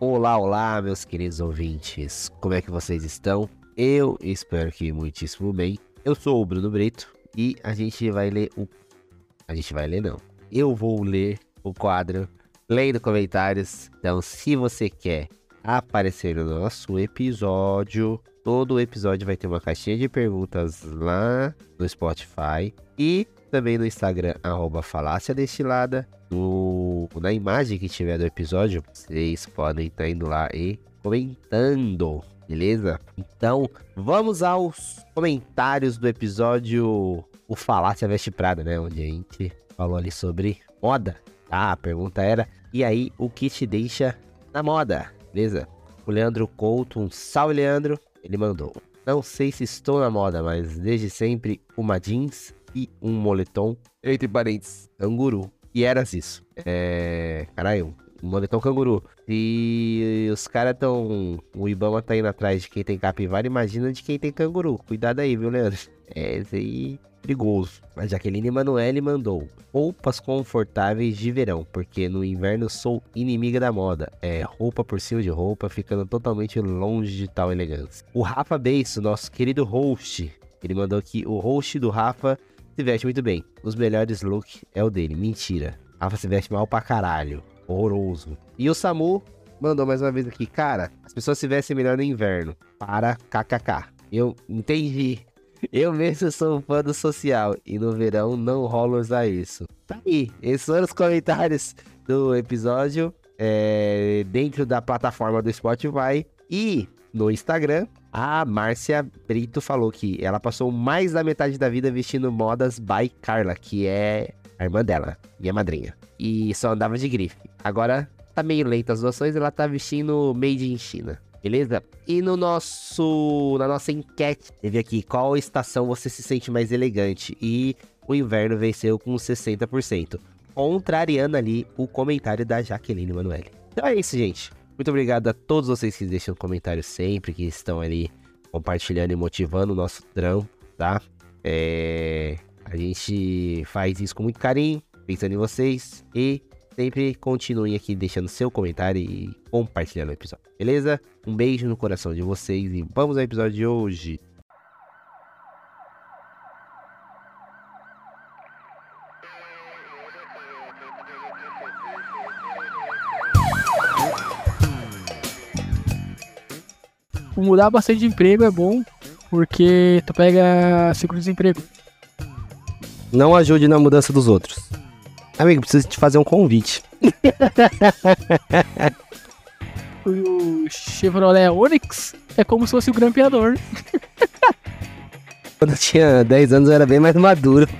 Olá, olá, meus queridos ouvintes. Como é que vocês estão? Eu espero que muitíssimo bem. Eu sou o Bruno Brito e a gente vai ler o. A gente vai ler, não. Eu vou ler o quadro Lendo Comentários. Então, se você quer aparecer no nosso episódio, todo episódio vai ter uma caixinha de perguntas lá no Spotify e também no Instagram, arroba Falácia Destilada no, na imagem que tiver do episódio, vocês podem estar indo lá e comentando, beleza? Então, vamos aos comentários do episódio O Falácia Veste Prada, né? Onde a gente falou ali sobre moda. Ah, a pergunta era: e aí, o que te deixa na moda? Beleza? O Leandro Couto, um salve, Leandro. Ele mandou: Não sei se estou na moda, mas desde sempre uma jeans e um moletom, entre parênteses, anguru. E eras isso. É. Caralho, um moletom canguru. E os caras tão. O Ibama tá indo atrás de quem tem capivara, imagina de quem tem canguru. Cuidado aí, viu, Leandro? É, esse aí perigoso. A Jaqueline Emanuele mandou roupas confortáveis de verão, porque no inverno sou inimiga da moda. É roupa por cima de roupa, ficando totalmente longe de tal elegância. O Rafa Beiço, nosso querido host, ele mandou aqui o host do Rafa se veste muito bem. Os melhores looks é o dele. Mentira. Rafa se veste mal pra caralho. Horroroso. E o Samu mandou mais uma vez aqui. Cara, as pessoas se vestem melhor no inverno. Para kkk. Eu entendi. Eu mesmo sou um fã do social. E no verão não rola usar isso. Tá aí. Esses foram os comentários do episódio. É, dentro da plataforma do Spotify. E no Instagram. A Márcia Brito falou que ela passou mais da metade da vida vestindo modas by Carla, que é a irmã dela, minha madrinha. E só andava de grife. Agora tá meio lenta as doações, ela tá vestindo made in China. Beleza? E no nosso na nossa enquete, teve aqui qual estação você se sente mais elegante e o inverno venceu com 60%, contrariando ali o comentário da Jaqueline Manoeli. Então é isso, gente. Muito obrigado a todos vocês que deixam comentários sempre, que estão ali compartilhando e motivando o nosso trampo, tá? É... A gente faz isso com muito carinho, pensando em vocês e sempre continuem aqui deixando seu comentário e compartilhando o episódio, beleza? Um beijo no coração de vocês e vamos ao episódio de hoje. Mudar bastante de emprego é bom, porque tu pega seguro-desemprego. Não ajude na mudança dos outros. Amigo, preciso te fazer um convite. o Chevrolet Onix é como se fosse o grampeador. Quando eu tinha 10 anos eu era bem mais maduro.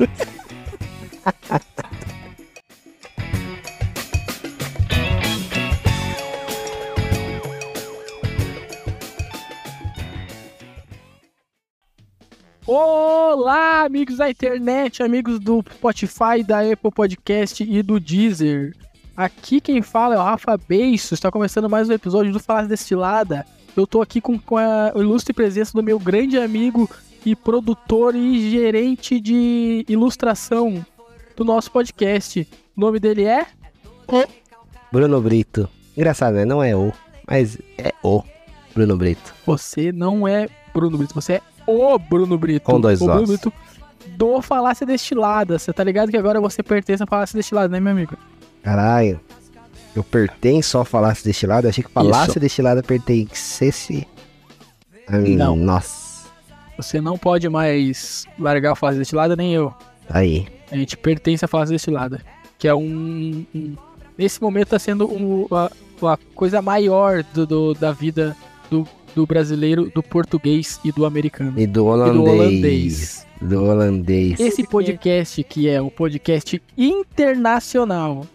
amigos da internet, amigos do Spotify, da Apple Podcast e do Deezer. Aqui quem fala é o Rafa Beiço, está começando mais um episódio do Falar Destilada. Eu tô aqui com, com a ilustre presença do meu grande amigo e produtor e gerente de ilustração do nosso podcast. O nome dele é? O. Bruno Brito. Engraçado, né? Não é o, mas é o Bruno Brito. Você não é Bruno Brito, você é o Bruno Brito. Com dois o Bruno Brito do Falácia Destilada. Você tá ligado que agora você pertence à Falácia Destilada, né, meu amigo? Caralho. Eu pertenço ao Falácia Destilada? Eu achei que Falácia Isso. Destilada pertencesse a mim. Não. Nossa. Você não pode mais largar a Falácia Destilada, nem eu. Aí. A gente pertence à Falácia Destilada. Que é um, um... Nesse momento tá sendo um, a, a coisa maior do, do, da vida do do brasileiro, do português e do americano. E do holandês. E do holandês. Do holandês. Esse podcast que é o podcast internacional.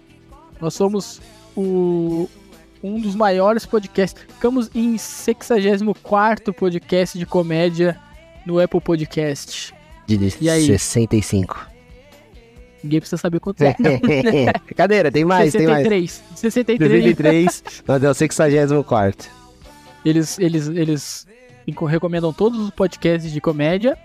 Nós somos o, um dos maiores podcasts. Ficamos em 64 podcast de comédia no Apple Podcast. De e aí? 65. Ninguém precisa saber quanto é. Cadeira, tem mais, 63. tem mais. 63. 63. Nós é o 64. Eles, eles, eles recomendam todos os podcasts de comédia,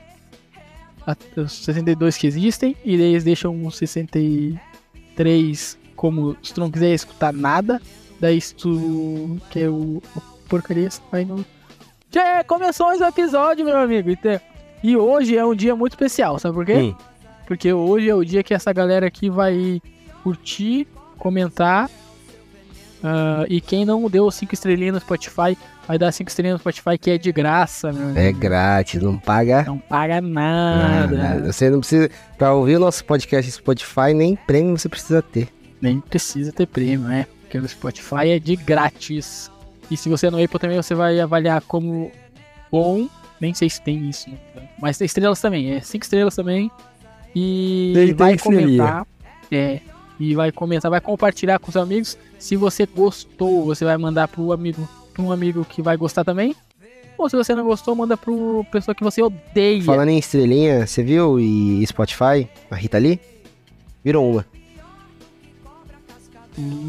os 62 que existem, e eles deixam os 63 como se tu não quiser escutar nada, Daí se tu quer o, o porcaria, vai no. Já começou um episódio, meu amigo. Então, E hoje é um dia muito especial, sabe por quê? Hum. Porque hoje é o dia que essa galera aqui vai curtir, comentar. ah, e quem não deu cinco estrelinhas no Spotify, vai dar cinco estrelinhas no Spotify, que é de graça, meu É grátis, não paga Não paga nada. nada. Você não precisa. Pra ouvir o nosso podcast no Spotify, nem prêmio você precisa ter. Nem precisa ter prêmio, né? Porque no Spotify é de grátis. E se você é no Apple também, você vai avaliar como bom. Nem sei se tem isso, mas tem estrelas também. É cinco estrelas também. E Tem- tem vai estrelinha. comentar. É. E vai comentar, vai compartilhar com os amigos. Se você gostou, você vai mandar pro amigo, pra um amigo que vai gostar também. Ou se você não gostou, manda pro pessoa que você odeia. Falando em estrelinha, você viu? E Spotify, a Rita ali? Virou uma. Hum,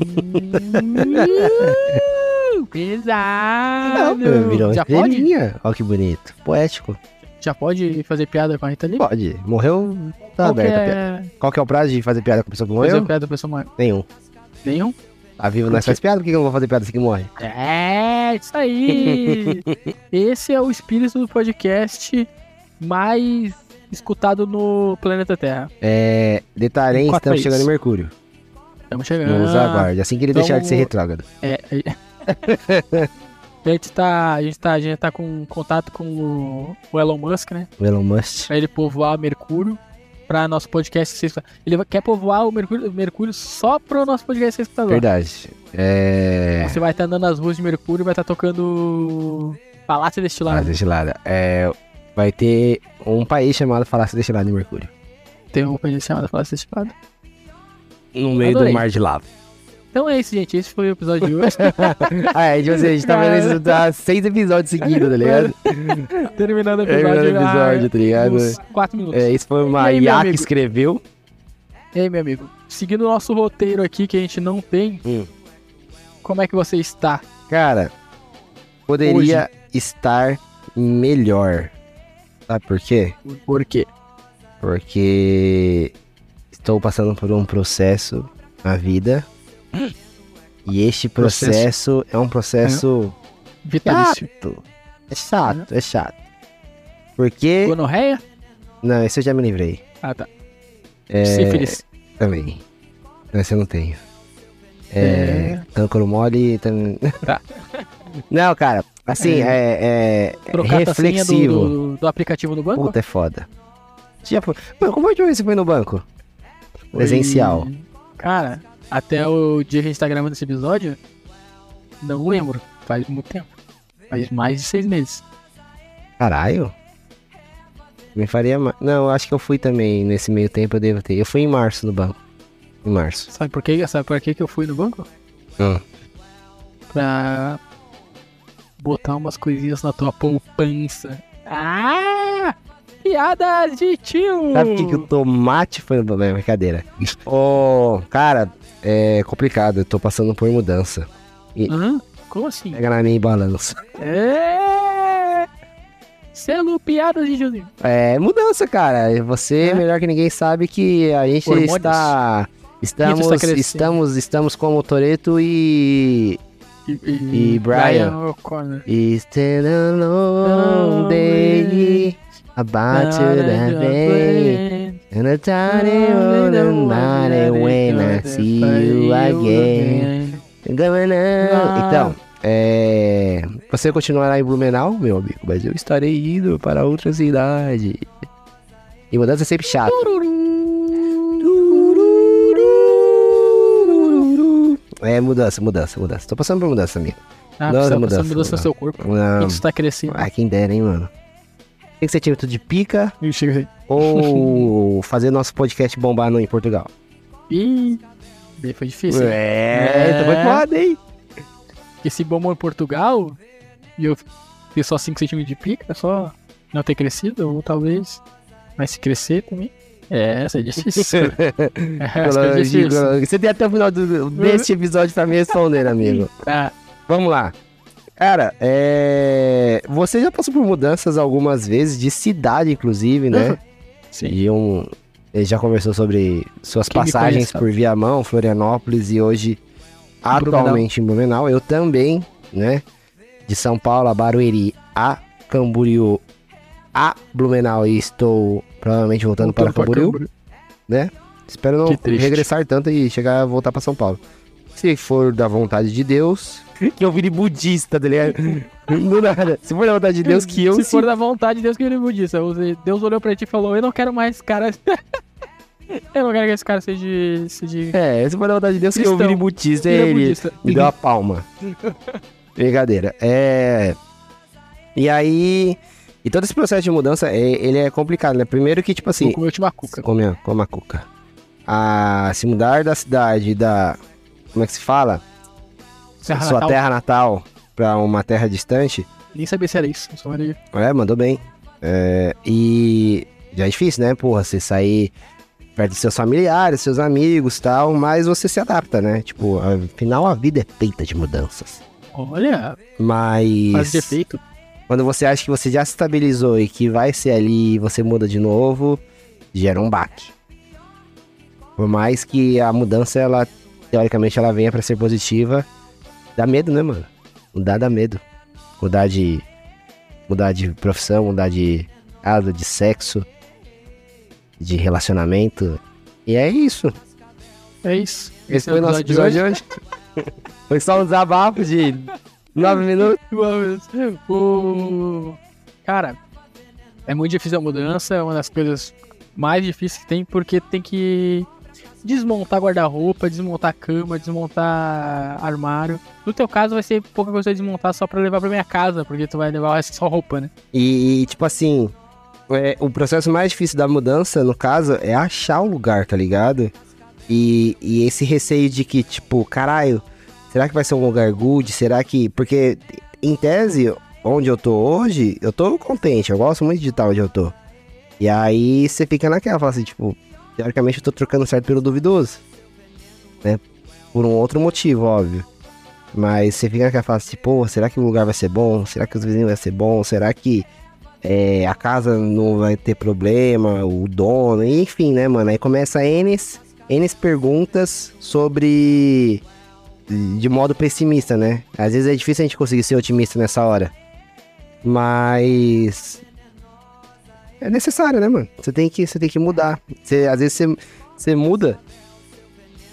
pesado. virou uma Já pode? estrelinha. Olha que bonito. Poético. Já pode fazer piada com a Rita Lee? Pode. Morreu, tá Qual aberta a piada. é Qual que é o prazo de fazer piada com a pessoa que fazer morreu? piada da pessoa morre? Nenhum. Nenhum? Tá vivo, nós faz piada, por que eu não vou fazer piada assim que morre? É, isso aí! Esse é o espírito do podcast mais escutado no planeta Terra. É. Detalhem, Quatro estamos chegando em Mercúrio. Estamos chegando. Não usa aguarde. Assim que ele Então- deixar de ser retrógrado. É, é- a gente tá, a gente tá, a gente tá com contato com o, o Elon Musk, né? O Elon Musk. Pra ele povoar Mercúrio, pra nosso podcast ser escutado. Ele quer povoar o Mercúrio, Mercúrio só pro nosso podcast ser escutado. Verdade. É. Você vai estar andando nas ruas de Mercúrio e vai estar tocando Palácio Destilado. Falácia destilada. É. Vai ter um país chamado Falácia Destilada em Mercúrio. Tem um país chamado Palácio Destilado. No meio Adorei. do mar de lava. Então é isso, gente. Esse foi o episódio de hoje. ah, é, tipo assim, a gente tá vendo isso há seis episódios seguidos, tá ligado? Terminando o Terminando episódio. o episódio, tá ligado? Quatro minutos. É, isso foi uma aí, IA que escreveu. E aí, meu amigo? Seguindo o nosso roteiro aqui, que a gente não tem, Hum. como é que você está? Cara, poderia estar melhor. Sabe por quê? Por quê? Porque estou passando por um processo na vida. E este Processo. processo é um processo Vitalício. chato. É chato, é chato. Porque. Gonorreia? Não, esse eu já me livrei. Ah, tá. É, Sífilis. Também. Esse eu não tenho. É. É. Cancro mole também. Tá. Não, cara, assim, é, é Trocar a senha do, reflexivo. do, do aplicativo do banco? Puta, é foda. Já foi... Mano, como é que você foi no banco? Presencial. Cara, até o dia que a gente tá gravando esse episódio, não lembro. Faz muito tempo. Faz mais de seis meses. Caralho. Me faria mais. Não, acho que eu fui também nesse meio tempo, eu devo ter. Eu fui em março no banco. Em março. Sabe por quê? Sabe por quê que eu fui no banco? Hum. Pra botar umas coisinhas na tua poupança. Ah! Piadas de tio! Sabe por que, que o tomate foi no banco? Brincadeira. Ô, cara, é complicado. Eu tô passando por mudança. Hã? Como assim? Pega na minha balança. É! Selo piadas de tiozinho. É mudança, cara. Você, É? melhor que ninguém, sabe que a gente Hormônios. está. Estamos, crescendo. estamos, estamos como Toreto e. E, E Brian? O'Connor. It's still a long day about to the and a tiny night when I see you again. Então, é, você continuará em Blumenau, meu amigo, mas eu estarei indo para outra cidade. E mudança é sempre chato. É mudança, mudança, mudança. Tô passando por mudança, amigo. Ah, Não, você tá mudança, passando mudança no seu corpo. Não, Isso tá crescendo. ah, quem dera, hein, mano. Que tudo de pica ou fazer nosso podcast bombar no, em Portugal. Ih, foi difícil. É, É. tá muito foda, hein? Porque se bombou em Portugal e eu ter só 5 centímetros de pica, é só não ter crescido, ou talvez. Mas se crescer também. É, essa é difícil. essa é difícil. Você tem até o final do, deste episódio pra me responder, amigo. Tá. Vamos lá. Cara, é... você já passou por mudanças algumas vezes, de cidade, inclusive, né? Sim. E um... Ele já conversou sobre suas Quem passagens conhece por Viamão, Florianópolis, e hoje atualmente em Blumenau. Eu também, né? De São Paulo a Barueri a Camboriú a Blumenau e estou provavelmente voltando para Voltando pra Camboriú, né? Espero não regressar tanto e chegar a voltar para São Paulo. Se for da vontade de Deus, que eu vire budista, tá ligado? Do nada. Se for da vontade de Deus, que eu Se for da vontade de Deus que ele budista. Deus olhou pra ti e falou: Eu não quero mais esse cara. eu não quero que esse cara seja. seja... É, se for da vontade de Deus, que eu Cristão. vire budista, ele budista. me deu a palma. Brincadeira. É. E aí. E todo esse processo de mudança, é- ele é complicado, né? Primeiro que, tipo assim. Vou comer última cuca. Come, a- come a cuca. A se mudar da cidade, da. Como é que se fala? Serra Sua Natal. terra natal pra uma terra distante. Nem sabia se era isso. Só. É, mandou bem. É, e já é difícil, né? Porra, você sair perto dos seus familiares, seus amigos e tal, mas você se adapta, né? Tipo, afinal a vida é feita de mudanças. Olha, Mas faz de efeito. quando você acha que você já se estabilizou e que vai ser ali e você muda de novo, gera um baque. Por mais que a mudança, ela, teoricamente, ela venha pra ser positiva, dá medo, né, mano? Mudar dá medo. Mudar de. Mudar de profissão, mudar de casa, de sexo, de relacionamento. E é isso. É isso. Esse é foi o nosso episódio de hoje. foi só um desabafo de nove minutos. O... Cara, é muito difícil a mudança, é uma das coisas mais difíceis que tem, porque tem que desmontar guarda-roupa, desmontar cama, desmontar armário. No teu caso vai ser pouca coisa de desmontar só pra levar pra minha casa, porque tu vai levar só roupa, né? E, tipo assim, é, o processo mais difícil da mudança, no caso, é achar o lugar, tá ligado? E, e esse receio de que, tipo, caralho, será que vai ser um lugar good? Será que. Porque, em tese, onde eu tô hoje, eu tô contente, eu gosto muito de estar onde eu tô. E aí você fica naquela, fala assim, tipo, teoricamente eu tô trocando certo pelo duvidoso. Né? Por um outro motivo, óbvio. Mas você fica naquela fala assim, pô, será que o lugar vai ser bom? Será que os vizinhos vão ser bom? Será que é, a casa não vai ter problema? O dono? Enfim, né, mano? Aí começa N, N perguntas sobre. de modo pessimista, né? Às vezes é difícil a gente conseguir ser otimista nessa hora. Mas. É necessário, né, mano? Você tem que, você tem que mudar. Você, às vezes você, você muda.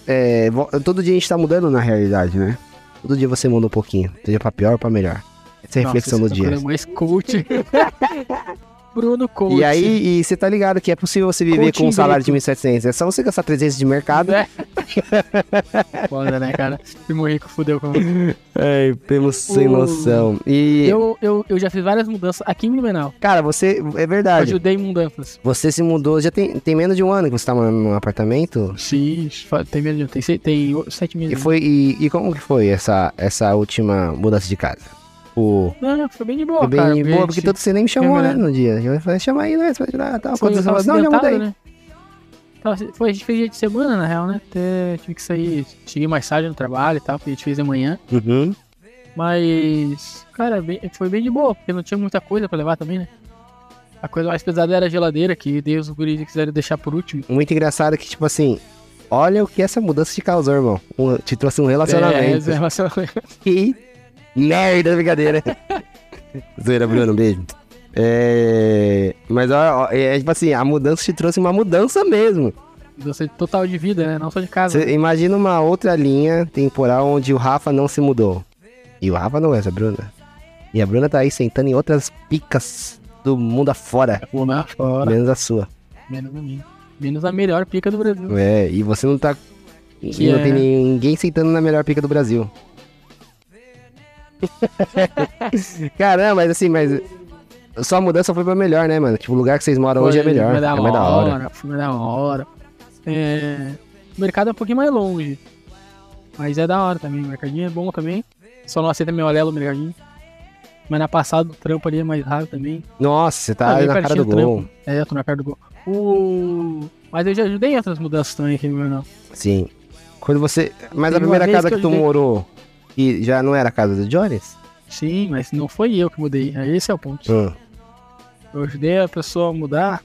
É, todo dia a gente tá mudando na realidade, né? Todo dia você muda um pouquinho. Seja pra pior ou pra melhor. Essa é a reflexão do esse dia. é mais coach. Bruno Coach. E aí, e você tá ligado que é possível você viver Coaching com um salário de grito. 1.700. É só você gastar 300 de mercado. É. Foda, né, cara? Primo rico fudeu com É, temos sem O- noção. E, eu, eu, eu já fiz várias mudanças aqui em Blumenau. cara, você. É verdade. Ajudei em mudanças. Você se mudou. Já tem, tem menos de um ano que você tá morando num apartamento? Sim, tem menos de- tem, se- tem o- sete meses. E foi. E, e como que foi essa, essa última mudança de casa? O. Não, foi bem de boa, Foi bem cara. boa, porque todo você nem me chamou, né, no dia. Eu falei, chama aí, né? Você vai ajudar, tal. Quando você falou, não, já mudei. né? Foi, a gente fez dia de semana, na real, né? Até tive que sair, cheguei mais tarde no trabalho e tal, porque a gente fez de manhã. Uhum. Mas, cara, bem- foi bem de boa, porque não tinha muita coisa pra levar também, né? A coisa mais pesada era a geladeira, que Deus os guris quiseram deixar por último. Muito engraçado que, tipo assim, olha o que essa mudança te causou, irmão. Um- te trouxe um relacionamento. É, relacionamento. Que merda, brincadeira. Zoeira, Bruno, um beijo. É... Mas, ó, ó, é tipo assim, a mudança te trouxe uma mudança mesmo. Mudança total de vida, né? Não só de casa. Você imagina uma outra linha temporal onde o Rafa não se mudou. E o Rafa não é essa Bruna. E a Bruna tá aí sentando em outras picas do mundo afora. Vou na fora. Menos a sua. Menos a mim. Menos a melhor pica do Brasil. É, e você não tá. Que e não é- tem ninguém sentando na melhor pica do Brasil. Caramba, mas assim, mas. Sua mudança foi pra melhor, né, mano? Tipo, o lugar que vocês moram hoje é Foi melhor. mais da é mais da hora. Foi mais da hora. É, O mercado é um pouquinho mais longe. Mas é da hora também. O mercadinho é bom também. Só não aceita meu alelo o mercadinho. Mas na passada o trampo ali é mais raro também. Nossa, você tá Ah, bem na cara do gol. trampo. É, eu tô na cara do gol. O... Mas eu já ajudei em outras mudanças também aqui no meu não. Sim. Quando você. Mas a Teve uma primeira casa que que, tu morou, e já não era a casa do Jones? Sim, mas não foi eu que mudei. Esse é o ponto. Hum. Eu ajudei a pessoa a mudar.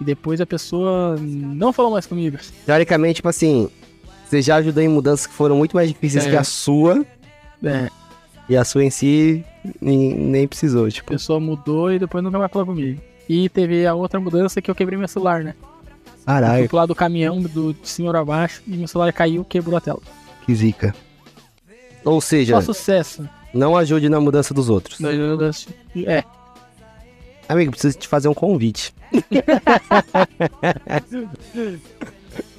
E depois a pessoa não falou mais comigo. Teoricamente, tipo assim, Você já ajudou em mudanças que foram muito mais difíceis É. que a sua. É, E a sua em si nem, nem precisou, a tipo. pessoa mudou e depois nunca mais falou comigo. E teve a outra mudança que eu quebrei meu celular, né? Fui Caralho, pro lado do caminhão, do de senhor abaixo, e meu celular caiu, quebrou a tela. que zica. Ou seja, Só sucesso. não ajude na mudança dos outros. É, Amigo, preciso te fazer um convite.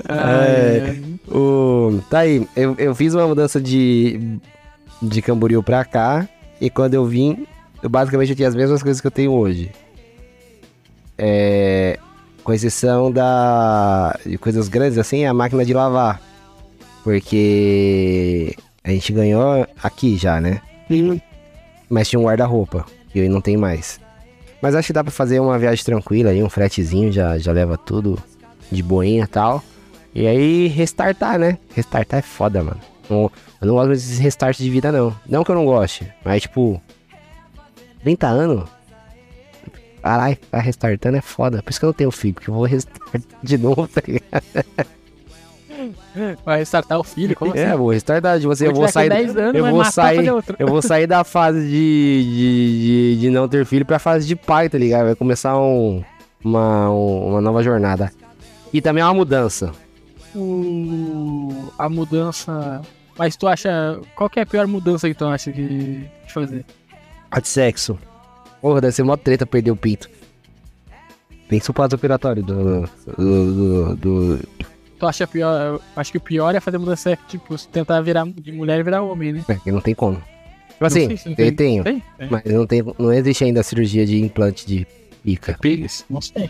É. O... Tá aí, eu, eu fiz uma mudança de, de Camboriú pra cá. E quando eu vim, eu basicamente eu tinha as mesmas coisas que eu tenho hoje. É, com exceção da. de coisas grandes assim, a máquina de lavar. Porque a gente ganhou aqui já, né? Mas tinha um guarda-roupa, que eu não tenho mais. Mas acho que dá pra fazer uma viagem tranquila aí, um fretezinho, já, já leva tudo de boinha e tal. E aí restartar, né? Restartar é foda, mano. Não- eu não gosto desses restart de vida, não. Não que eu não goste, mas tipo. 30 anos? Caralho, ficar restartando é foda. Por isso que eu não tenho filho, porque eu vou restartar de novo, tá ligado? Vai restartar o filho, como É, assim? vou restartar de você. Eu vou sair. 10 anos, eu vou sair-. Eu vou sair da fase de, de, de, de não ter filho pra fase de pai, tá ligado? Vai começar um, uma, um- uma nova jornada. E também é uma mudança. O... A mudança. Mas tu acha. Qual que é a pior mudança que tu acha de fazer? A de sexo. Porra, deve ser mó treta perder o pinto. Pensa o pós-operatório do, do, do, do- Tu acha pior? Eu acho que o pior é fazer mudança é, tipo, se tentar virar de mulher e virar homem, né? É, não tem como. Tipo assim, sei não eu tenho. Tem? É. Mas não, tem, não existe ainda a cirurgia de implante de pica. Pigas? Não sei.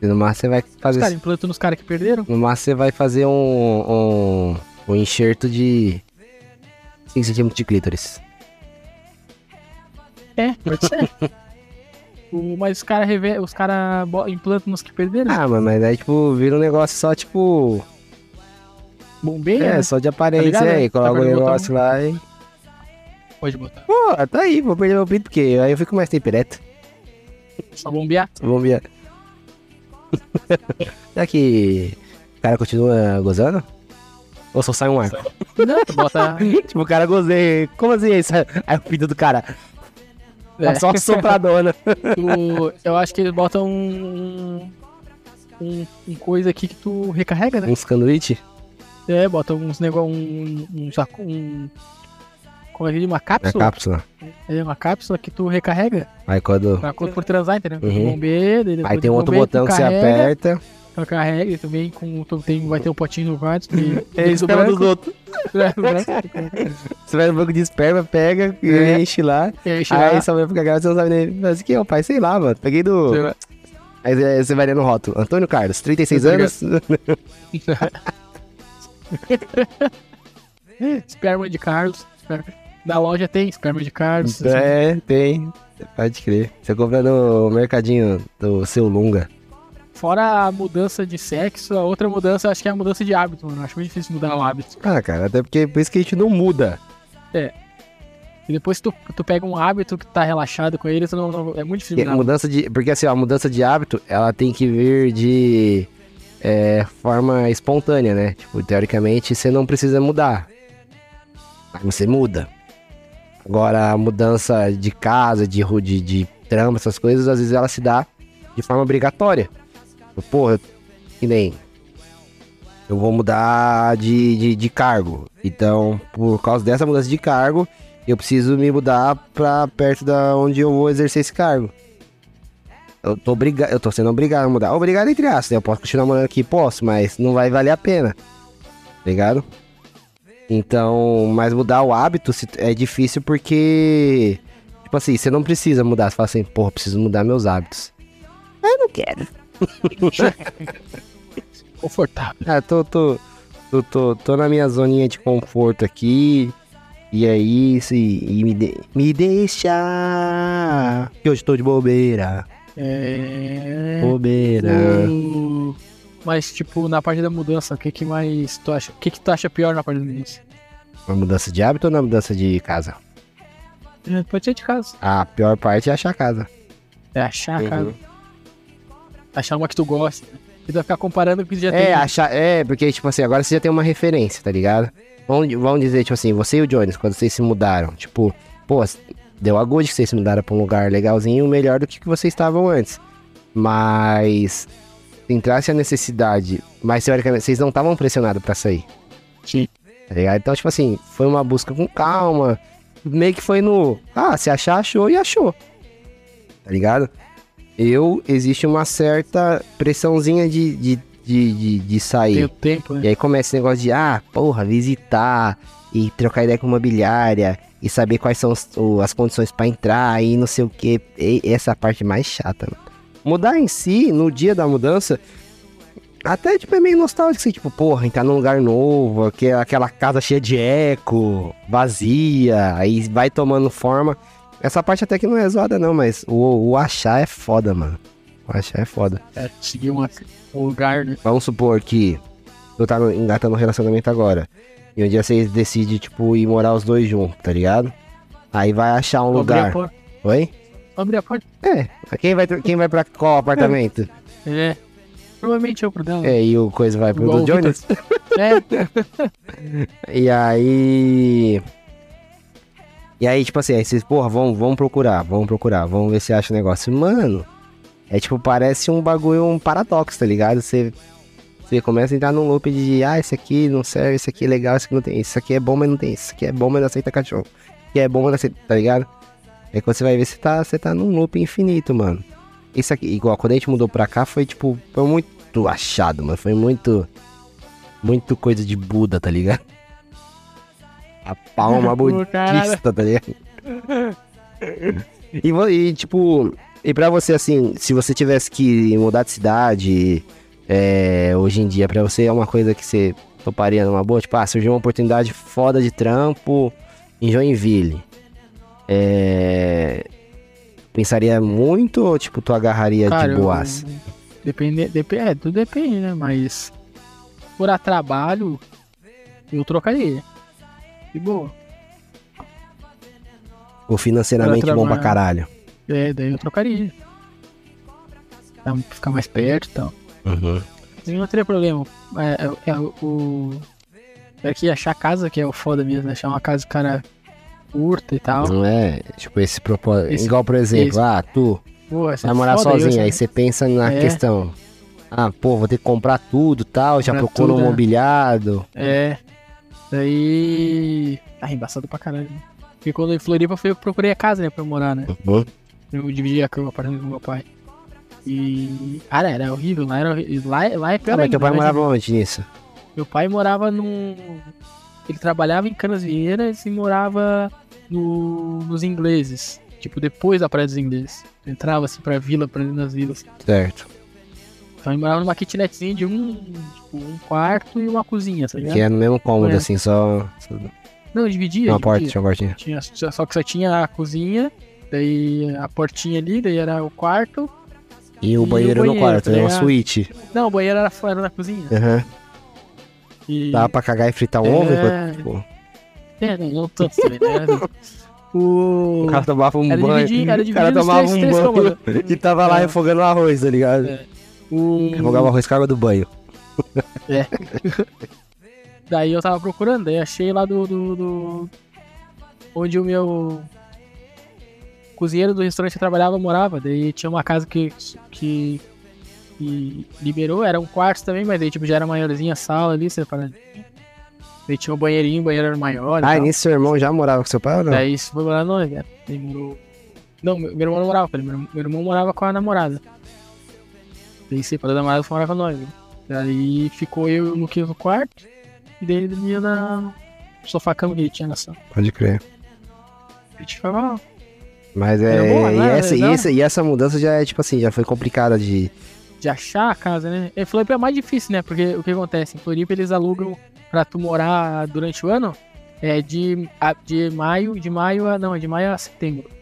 No máximo você vai fazer. Os caras implantam nos caras que perderam? No máximo você vai fazer um, um, um enxerto de 5 centímetros de clítoris. É, pode ser. Mas os caras reve... os cara implantam nos que perderam? Ah, mas, mas aí, tipo, vira um negócio só, tipo. Bombeia? É, né? só de aparência ligado, aí. né? Coloca Tá o botar negócio lá e. Pode botar. Pô, tá aí, vou perder meu pinto, porque aí eu fico mais tempereto. Só bombear? Ver. Será que o cara continua gozando? Ou só sai um ar? Não, tu bota. tipo, o cara gozei. Como assim? Aí Aí o pinto do cara. É, só sopradona. tu- eu acho que eles botam um. Um, um coisa aqui que tu recarrega, né? um sanduíche? É, bota uns negócio. Um. Um. saco- um como é que diz? Uma cápsula? cápsula. É uma cápsula que tu recarrega Aí quando. pra quando for transar, entendeu? Uhum. Bombeia, daí Aí tem um outro botão que você aperta. Tu carrega e tu vem com. Tu tem, vai ter um potinho no quarto. E, É esperma dos outros. outros. Você vai no banco de esperma, pega, e É. enche lá. Enche Aí lá, sua mãe fica grávida, você não sabe nem. Mas que é o pai? Sei lá, mano. Peguei do. Aí você- vai ler no rótulo. Antônio Carlos, 36 Tá anos. Esperma de Carlos. esperma- Da loja tem esperma de Carlos. assim. É, tem. Pode crer. Você compra no mercadinho do seu Lunga. Fora a mudança de sexo, a outra mudança acho que é a mudança de hábito, mano. Eu acho muito difícil mudar o hábito. Ah, cara, até porque por isso que a gente não muda. E depois tu, tu pega um hábito que tá relaxado com ele, tu não, não- é muito difícil mudar. mudança de. Porque assim, ó, a mudança de hábito, ela tem que vir de é, forma espontânea, né? Tipo, teoricamente, você não precisa mudar. Mas você muda. Agora, a mudança de casa, de, de, de trampo, essas coisas, às vezes ela se dá de forma obrigatória. Porra, que nem. Eu vou mudar de, de, de cargo. Então, por causa dessa mudança de cargo, eu preciso me mudar pra perto da onde eu vou exercer esse cargo. Eu tô, obriga eu tô sendo obrigado a mudar. Obrigado entre aspas, né? Eu posso continuar morando aqui? Posso, mas não vai valer a pena. Tá Ligado? Então, mas mudar o hábito é difícil porque. Tipo assim, você não precisa mudar. Você fala assim, porra, preciso mudar meus hábitos. Eu não quero. Confortável. Ah, tô, tô, tô, tô, tô na minha zoninha de conforto aqui. E é isso, e, e me, de- me deixa. Que hoje tô de bobeira. É. Bobeira. O- Mas, tipo, na parte da mudança, o que que mais tu acha? O que que tu acha pior na parte da mudança? Uma mudança de hábito ou uma mudança de casa? É, Pode ser de casa. A pior parte é achar casa. É achar a Uhum. casa. Achar uma que tu gosta. E tu vai ficar comparando com o que já É, tem. achar, é, porque, tipo assim, agora você já tem uma referência, tá ligado? Vamos, vamos dizer, tipo assim, você e o Jones, quando vocês se mudaram, tipo, pô, deu a good que vocês se mudaram pra um lugar legalzinho, melhor do que que vocês estavam antes. Mas, se entrasse a necessidade, mas teoricamente, vocês não estavam pressionados pra sair, Sim. tá ligado? Então, tipo assim, foi uma busca com calma, meio que foi no, ah, se achar, achou e achou, tá ligado? Eu, existe uma certa pressãozinha de, de, de, de, de sair. Tem o tempo, né? E aí começa esse negócio de, ah, porra, visitar e trocar ideia com imobiliária e saber quais são os- o- as condições pra entrar e não sei o que. Essa é a parte mais chata, mano. Mudar em si, no dia da mudança, até tipo é meio nostálgico, assim, tipo, porra, entrar num lugar novo, aque- aquela casa cheia de eco, vazia, aí vai tomando forma. Essa parte até que não é zoada, não, mas o, o achar é foda, mano. O achar é foda. É, seguir um lugar, né? Vamos supor que tu tá no, engatando um relacionamento agora. E um dia vocês decidem, tipo, ir morar os dois juntos, tá ligado? Aí vai achar um Abrir a lugar. porta. Oi? Abrir a porta. É. Quem vai, quem vai pra qual apartamento? É. Provavelmente eu pro dela. É, e o coisa vai pro Igual do. Jonas? É. E aí. E aí, tipo assim, aí vocês, porra, vamos, vamos procurar, vamos procurar, vamos ver se acha o negócio. Mano, é tipo, parece um bagulho, um paradoxo, tá ligado? Você, você começa a entrar num loop de, ah, esse aqui não serve, esse aqui é legal, esse aqui não tem, isso aqui é bom, mas não tem, isso aqui é bom, mas não aceita cachorro. Isso aqui é bom, mas não aceita, tá ligado? Aí quando você vai ver, você tá, você tá num loop infinito, mano. Isso aqui, igual, quando a gente mudou pra cá, foi tipo, foi muito achado, mano, foi muito, muito coisa de Buda, tá ligado? A palma caralho. budista, tá ligado? E, e, tipo, e pra você, assim, se você tivesse que mudar de cidade, é, hoje em dia, pra você é uma coisa que você toparia numa boa? Tipo, ah, surgiu uma oportunidade foda de trampo em Joinville. É, pensaria muito ou, tipo, tu agarraria Cara, de eu- boas? Depende, dep é, tudo depende, né? Mas por a trabalho, eu trocaria. De boa. Ou financeiramente bom pra caralho? É, daí eu trocaria. Pra ficar mais perto e tal. Uhum. Não teria problema. É, é, é, o. É que achar casa que é o foda mesmo, né? Achar uma casa cara curta e tal. Não é, tipo, esse propósito. Esse- Igual, por exemplo, esse- ah, tu Pô, vai é morar eu sozinho, já- aí você pensa na É. questão. Ah, pô, vou ter que comprar tudo tal, já Comprar procura um tudo, é. mobiliado. É. Daí. Ah, embaçado pra caralho. né? Porque quando eu em Floripa foi, eu procurei a casa, né, pra eu morar, né? Uhum. Eu dividia com o apartamento com meu pai. E. Cara, era horrível. Lá, era, lá, lá é pior Ah, mas teu pai né? morava onde nisso? Meu pai morava num. Ele trabalhava em Canas Vieiras e morava no, nos ingleses. Tipo, depois da Praia dos Ingleses. Entrava assim pra vila, pra dentro das vilas. Certo. Então ele morava numa kitnetzinha de um, tipo, um quarto e uma cozinha, tá ligado? Que é no mesmo cômodo, É. assim, só. Não, dividia. Uma porta, tinha uma portinha. Tinha, só que só tinha a cozinha, daí a portinha ali, daí era o quarto. E o E banheiro, no quarto, tá né? Uma suíte. Não, o banheiro era fora na cozinha. Aham. E... Dava pra cagar e fritar um É. ovo enquanto. Pô, É, não, não tanto né? O... o cara tomava um Era banho. dividir- era o cara dividir tomava três- um três banho e tava lá É. refogando o arroz, tá ligado? É. O... Refogava o arroz com água do banho. Daí eu tava procurando, daí achei lá do, do, do- Onde o meu cozinheiro do restaurante que eu trabalhava morava. Daí tinha uma casa que, que, que liberou, era um quarto também, mas aí tipo, já era maiorzinha a sala ali, separadinho. Daí tinha um banheirinho, o banheiro era maior. Ah, e nisso seu irmão já morava com seu pai ou não? Daí isso foi morar nós, né? Ele morou. Não, meu, meu irmão não morava com ele, meu, meu irmão morava com a namorada. Daí separou da namorada e foi morar com nós. Né? Daí ficou eu e o Luquinhas no quarto, e daí ele dormia na sofá cama que ele tinha na sala. Pode crer. A gente ficava. Mas Era é. boa, e, né? essa, e, essa, e essa mudança já é, tipo assim, já foi complicada de. de achar a casa, né? Em Floripa é mais difícil, né? Porque o que acontece? Em Floripa eles alugam pra tu morar durante o ano. É de, de maio, de maio a. Não, é de maio a setembro.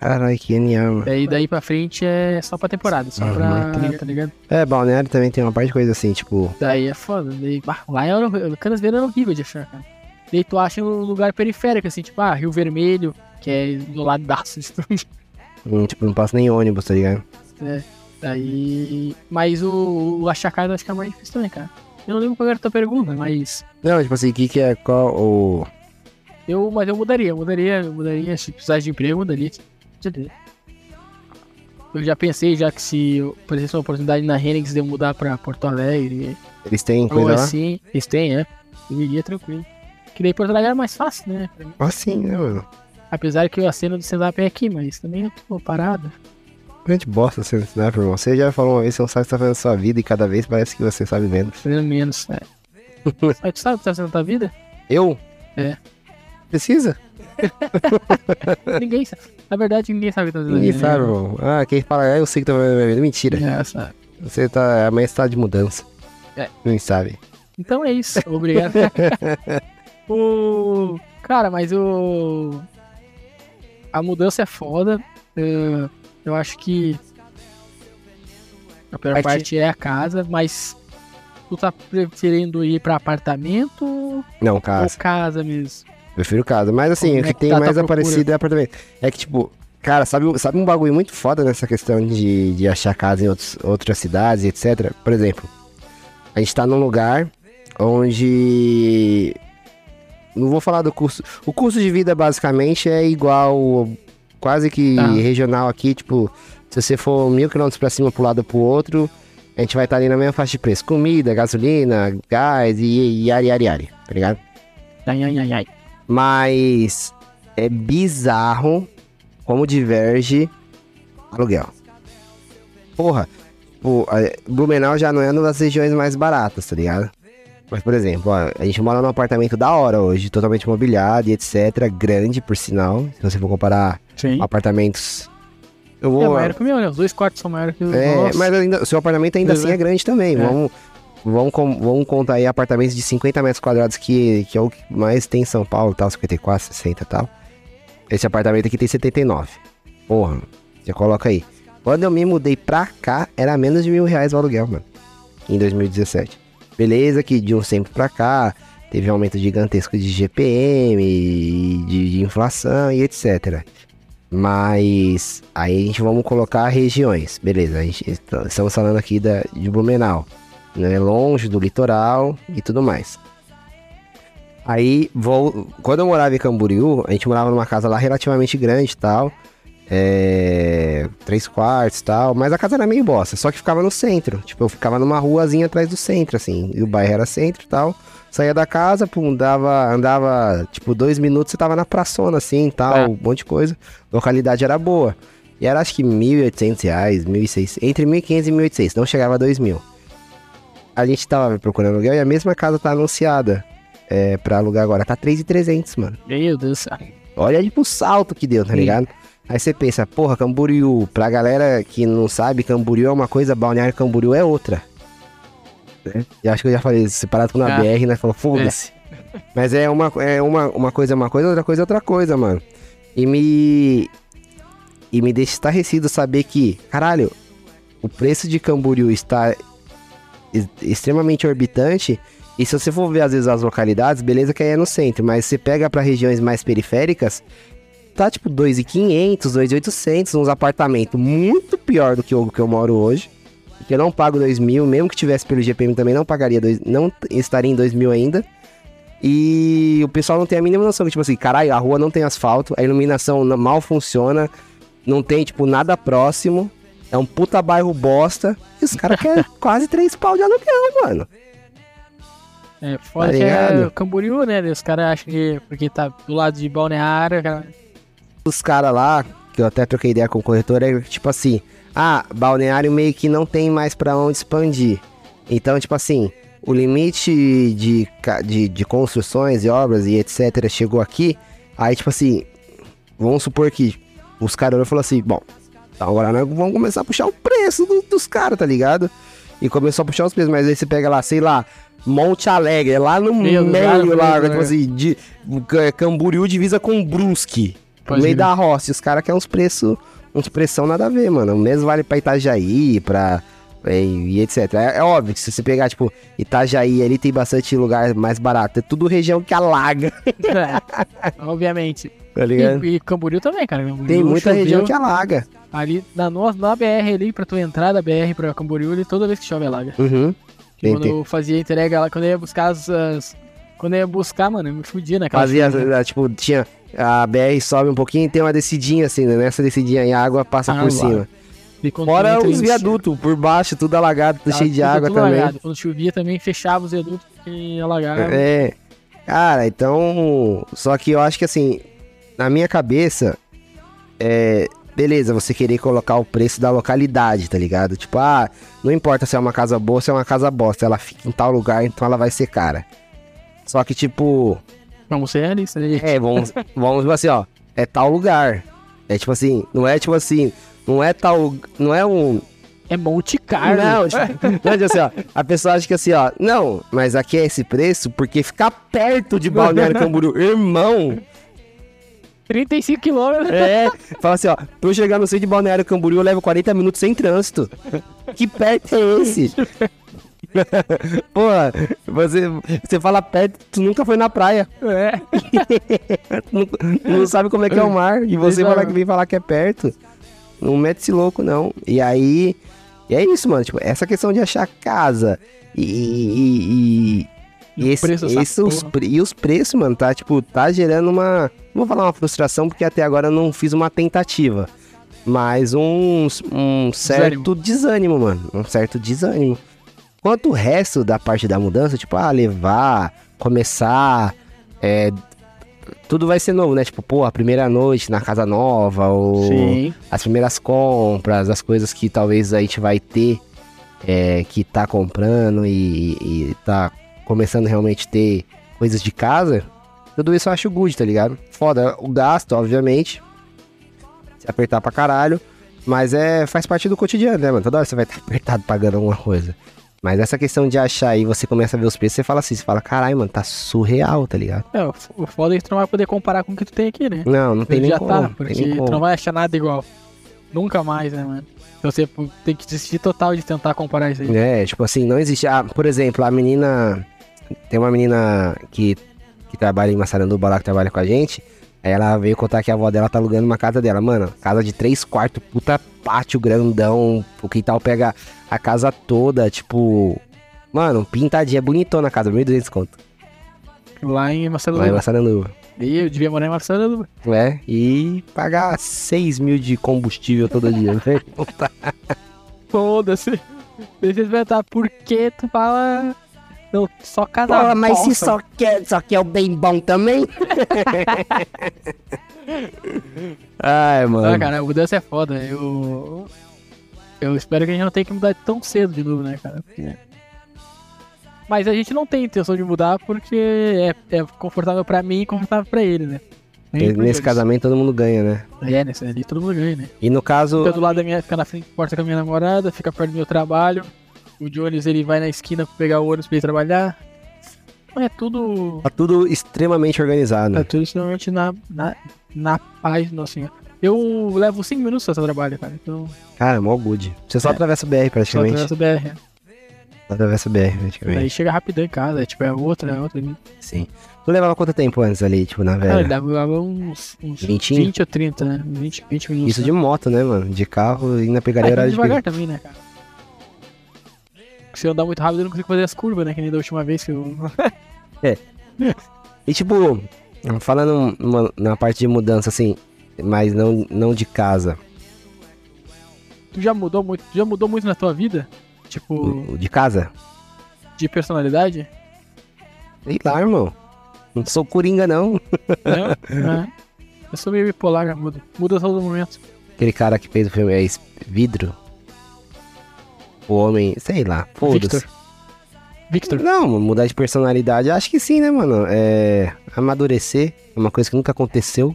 Caralho, que genial, mano. Daí daí pra frente é só pra temporada, só Uhum, pra. tá. Tá ligado? É, Balneário também tem uma parte de coisa assim, tipo. Daí é foda. Daí, bah, lá é horrível. Canas Verdes é horrível de achar, cara. Daí tu acha um lugar periférico, assim, tipo, ah, Rio Vermelho, que é do lado da de tudo. hum, tipo, não passa nem ônibus, tá ligado? É. Daí. Mas o, o achar casa eu acho que é mais difícil também, cara. Eu não lembro qual era a tua pergunta, mas. Não, tipo assim, o que, que é qual o. Eu, mas eu mudaria, mudaria, mudaria. Se precisasse de emprego, eu já pensei, já que se eu aparecesse uma oportunidade na Renix de eu mudar pra Porto Alegre, Eles têm coisa lá? assim, eles têm, é. Eu iria tranquilo. Que daí Porto Alegre era mais fácil, né? mim. Assim, né, mano? Apesar que a cena do stand-up é aqui, mas também eu tô parado. Grande bosta sendo sniper, irmão. Você já falou uma vez, você não sabe o que tá fazendo sua vida e cada vez parece que você sabe menos. Pelo menos, é. Mas tu sabe o que tá fazendo na tua vida? Eu? É. Precisa? ninguém sabe. Na verdade, ninguém sabe que tá Ninguém vida. sabe, irmão. Ah, quem fala, ah, eu sei que tá vida. Mentira. É, sabe. Você tá. Amanhã você tá de mudança. É. Não sabe. Então é isso. Obrigado. o... Cara, mas o. A mudança é foda. É, Eu acho que. A pior Parte- parte é a casa, mas. Tu tá preferindo ir pra apartamento Não, ou casa. casa mesmo? Prefiro casa. Mas assim, Como o é que que tem tá mais aparecido é apartamento. É que, tipo, cara, sabe, sabe um bagulho muito foda nessa questão de, de achar casa em outros, outras cidades, etc? Por exemplo, a gente tá num lugar onde. Não vou falar do curso. O curso de vida basicamente é igual, quase que Tá. regional aqui, tipo, se você for mil quilômetros pra cima pro lado ou pro outro, a gente vai estar ali na mesma faixa de preço. Comida, gasolina, gás e, e ari, ari, ari, tá ligado? Ai, ai, ai, ai. Mas é bizarro como diverge aluguel. Porra, a- Blumenau já não é uma das regiões mais baratas, tá ligado? Mas, por exemplo, ó, a gente mora num apartamento da hora hoje, totalmente mobiliado e etc. Grande, por sinal. Se você for comparar Sim. apartamentos. Eu É vou. maior que o meu, né? Os dois quartos são maiores que o É, mas ainda, o seu apartamento ainda Pois assim é. é grande também. É. Vamos, vamos, com- vamos contar aí apartamentos de 50 metros quadrados, que, que é o que mais tem em São Paulo, tal, 54, 60 e tal. Esse apartamento aqui tem 79. Porra, você coloca aí. Quando eu me mudei pra cá, era menos de mil reais o aluguel, mano. Em 2017. Beleza que de um tempo pra cá, teve um aumento gigantesco de GPM, de, de inflação e etc. Mas aí a gente vamos colocar regiões. Beleza, a gente estamos falando aqui da, de Blumenau, né? Longe do litoral e tudo mais. Aí, vou, quando eu morava em Camboriú, a gente morava numa casa lá relativamente grande e tal. É, três quartos e tal, mas a casa era meio bosta, só que ficava no centro. Tipo, eu ficava numa ruazinha atrás do centro, assim, e o bairro era centro e tal. Saía da casa, pum, dava, andava, tipo, dois minutos, você tava na praçona, assim, tal, É. um monte de coisa. Localidade era boa. E era, acho que, 1.800 reais, 1.600, entre 1.500 e 1.800, não chegava a 2.000. A gente tava procurando aluguel e a mesma casa tá anunciada é, pra alugar agora. Tá 3.300, mano. Meu Deus do céu. Olha tipo o salto que deu, tá ligado? Aí você pensa, porra, Camboriú, pra galera que não sabe, Camboriú é uma coisa, Balneário Camboriú é outra. Né? E acho que eu já falei, separado na Ah. BR, né? Falou, foda-se. Mas é uma, é uma, uma coisa é uma coisa, outra coisa é outra coisa, mano. E me. E me deixa estarrecido saber que, caralho, o preço de Camboriú está extremamente orbitante. E se você for ver, às vezes, as localidades, beleza que aí é no centro, mas você pega pra regiões mais periféricas, tá tipo 2.500, 2.800, uns apartamentos muito pior do que o que eu moro hoje. Que eu não pago 2.000, mesmo que tivesse pelo GPM também não pagaria, dois, não estaria em 2.000 ainda. E o pessoal não tem a mínima noção que, tipo assim, caralho, a rua não tem asfalto, a iluminação mal funciona, não tem, tipo, nada próximo, é um puta bairro bosta, e os caras querem quase três pau de aluguel, mano. É, foda Tá que é? Camboriú, né? Os caras acham que porque tá do lado de Balneário, cara, os caras lá, que eu até troquei ideia com o corretor, é tipo assim, ah, balneário meio que não tem mais pra onde expandir. Então, tipo assim, o limite de, de, de construções e obras e etc. chegou aqui, aí tipo assim, vamos supor que os caras falaram assim, bom, agora nós vamos começar a puxar o preço do- dos caras, tá ligado? E começou a puxar os preços, mas aí você pega lá, sei lá, Monte Alegre, é lá no Deus, meio lá tipo né? assim, de, Ca- Camboriú divisa com Brusque. No meio da roça. E os caras querem uns preços, uns pressão nada a ver, mano. O mesmo vale pra Itajaí, pra. E, e etc. É, é óbvio que se você pegar, tipo, Itajaí ali tem bastante lugar mais barato. É tudo região que alaga. É, obviamente. Tá ligado? E, e Camboriú também, cara. Camboriú Tem muita choveu região que alaga. Ali na, no- na BR ali, pra tu entrar da BR pra Camboriú, ali, toda vez que chove alaga. Uhum. Tem- quando tem- eu fazia entrega lá, quando eu ia buscar as. as- quando eu ia buscar, mano, eu me fudia naquela Fazia, chuva, né? tipo, tinha. A BR sobe um pouquinho e tem uma descidinha assim, né? Nessa descidinha aí a água passa Ah, por lá. cima. Fora os viadutos, por baixo, tudo alagado, tudo Tava cheio de água também. alagado. Quando chovia também fechava os viadutos porque alagava. É. Cara, então. Só que eu acho que assim, na minha cabeça, é. Beleza, você querer colocar o preço da localidade, tá ligado? Tipo, ah, não importa se é uma casa boa ou se é uma casa bosta, ela fica em tal lugar, então ela vai ser cara. Só que, tipo, Vamos ser realistas aí. é, vamos, vamos tipo assim, ó, é tal lugar. É tipo assim, não é tipo assim, não é tal, não é um, É Monte Carlo. não, tipo, não, tipo assim, ó, a pessoa acha que assim, ó, não, mas aqui é esse preço porque fica perto de Balneário Camboriú. Irmão, 35 quilômetros. é, fala assim, ó, pra eu chegar no centro de Balneário Camboriú eu levo 40 minutos sem trânsito. Que perto é esse? Porra, você, você fala perto, tu nunca foi na praia. É. não, não sabe como é que é o mar. E você fala vem falar que é perto. Não mete esse louco, não. E aí. E é isso, mano. Tipo, essa questão de achar casa e. e, e- E o esse, esse os, e os preços, mano, tá, tipo, tá gerando uma. Não vou falar uma frustração, porque até agora eu não fiz uma tentativa. Mas um, um certo desânimo, mano. Um certo desânimo. Quanto o resto da parte da mudança, tipo, ah, levar, começar, é, tudo vai ser novo, né? Tipo, pô, a primeira noite na casa nova, ou Sim. as primeiras compras, as coisas que talvez a gente vai ter, é, que tá comprando e, e tá começando realmente ter coisas de casa, tudo isso eu acho good, tá ligado? Foda o gasto, obviamente, se apertar pra caralho, mas é, faz parte do cotidiano, né, mano? Toda hora você vai estar apertado pagando alguma coisa. Mas essa questão de achar e você começa a ver os preços, você fala assim, você fala, caralho, mano, tá surreal, tá ligado? É, o foda é que tu não vai poder comparar com o que tu tem aqui, né? Não, não tem Ele nem já como. tá, tem porque tu como. não vai achar nada igual. Nunca mais, né, mano? Então você tem que desistir total de tentar comparar isso aí. É, tipo assim, não existe. Ah, por exemplo, a menina. Tem uma menina que, que trabalha em Massaranduba lá, que trabalha com a gente. Aí ela veio contar que a avó dela tá alugando uma casa dela. Mano, casa de três quartos, puta pátio grandão. O quintal pega a casa toda, tipo. Mano, pintadinha, bonitona a casa, 1.200 conto. Lá em Marcelo Lá em Massaranduba. E eu devia morar em Marcelo É, e pagar 6 mil de combustível todo dia, né? Foda-se. Deixa eu perguntar por que tu fala. Não, só casa Pô, mas se só quer, só quer o bem bom também? Ai, mano. Ah, cara, a mudança é foda. Eu. Eu espero que a gente não tenha que mudar tão cedo de novo, né, cara? Porque- Mas a gente não tem intenção de mudar porque é, é confortável pra mim e confortável pra ele, né? Nem Nesse casamento todo mundo ganha, né? É, nesse ali todo mundo ganha, né? E no caso. Fica do lado da minha, fica na frente da porta com a minha namorada, fica perto do meu trabalho. O Jones ele vai na esquina pegar o ônibus pra ir trabalhar. É tudo. Tá tudo extremamente organizado. É tudo extremamente na, na, na paz do Nosso Senhor. Eu levo 5 minutos pra trabalho, cara. Então, Cara, mó good. Você só É. atravessa o BR só praticamente. atravessa o BR. Só atravessa o BR praticamente. Daí chega rapidão em casa, é, tipo, é outra, é outra. Sim. Tu levava quanto tempo antes ali, tipo, na Cara, velha? dava, dava uns, uns Vintinho? 20 ou 30, né? 20, 20 minutos. Isso de moto, né, mano? De carro e na é, pegaria é, horário de devagar também, né, cara? Se eu andar muito rápido, eu não consigo fazer as curvas, né? Que nem da última vez que eu. E tipo, falando numa- na parte de mudança, assim, mas não, não de casa. Tu já mudou muito, já mudou muito na tua vida? Tipo, De casa? de personalidade? Sei lá, irmão. Não sou coringa, não. Não? É. Eu sou meio bipolar, muda. Muda todo momento. Aquele cara que fez o filme é Vidro. O homem, sei lá, foda-se. Victor. Victor. Não, mudar de personalidade, acho que sim, né, mano? É. Amadurecer é uma coisa que nunca aconteceu.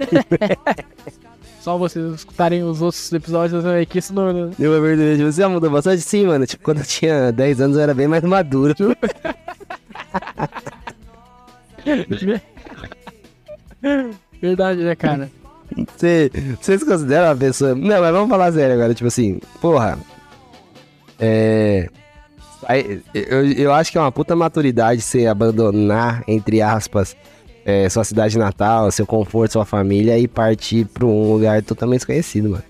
Só vocês escutarem os outros episódios, ver que isso não. não- Deu uma verdade. Você já mudou bastante? Sim, mano. Tipo, quando eu tinha 10 anos eu era bem mais maduro. Verdade, né, cara? Você, vocês consideram uma pessoa. Não, mas vamos falar sério agora. Tipo assim, porra. É. aí, Eu, eu acho que é uma puta maturidade você abandonar, entre aspas, é, sua cidade natal, seu conforto, sua família e partir pra um lugar totalmente desconhecido, mano.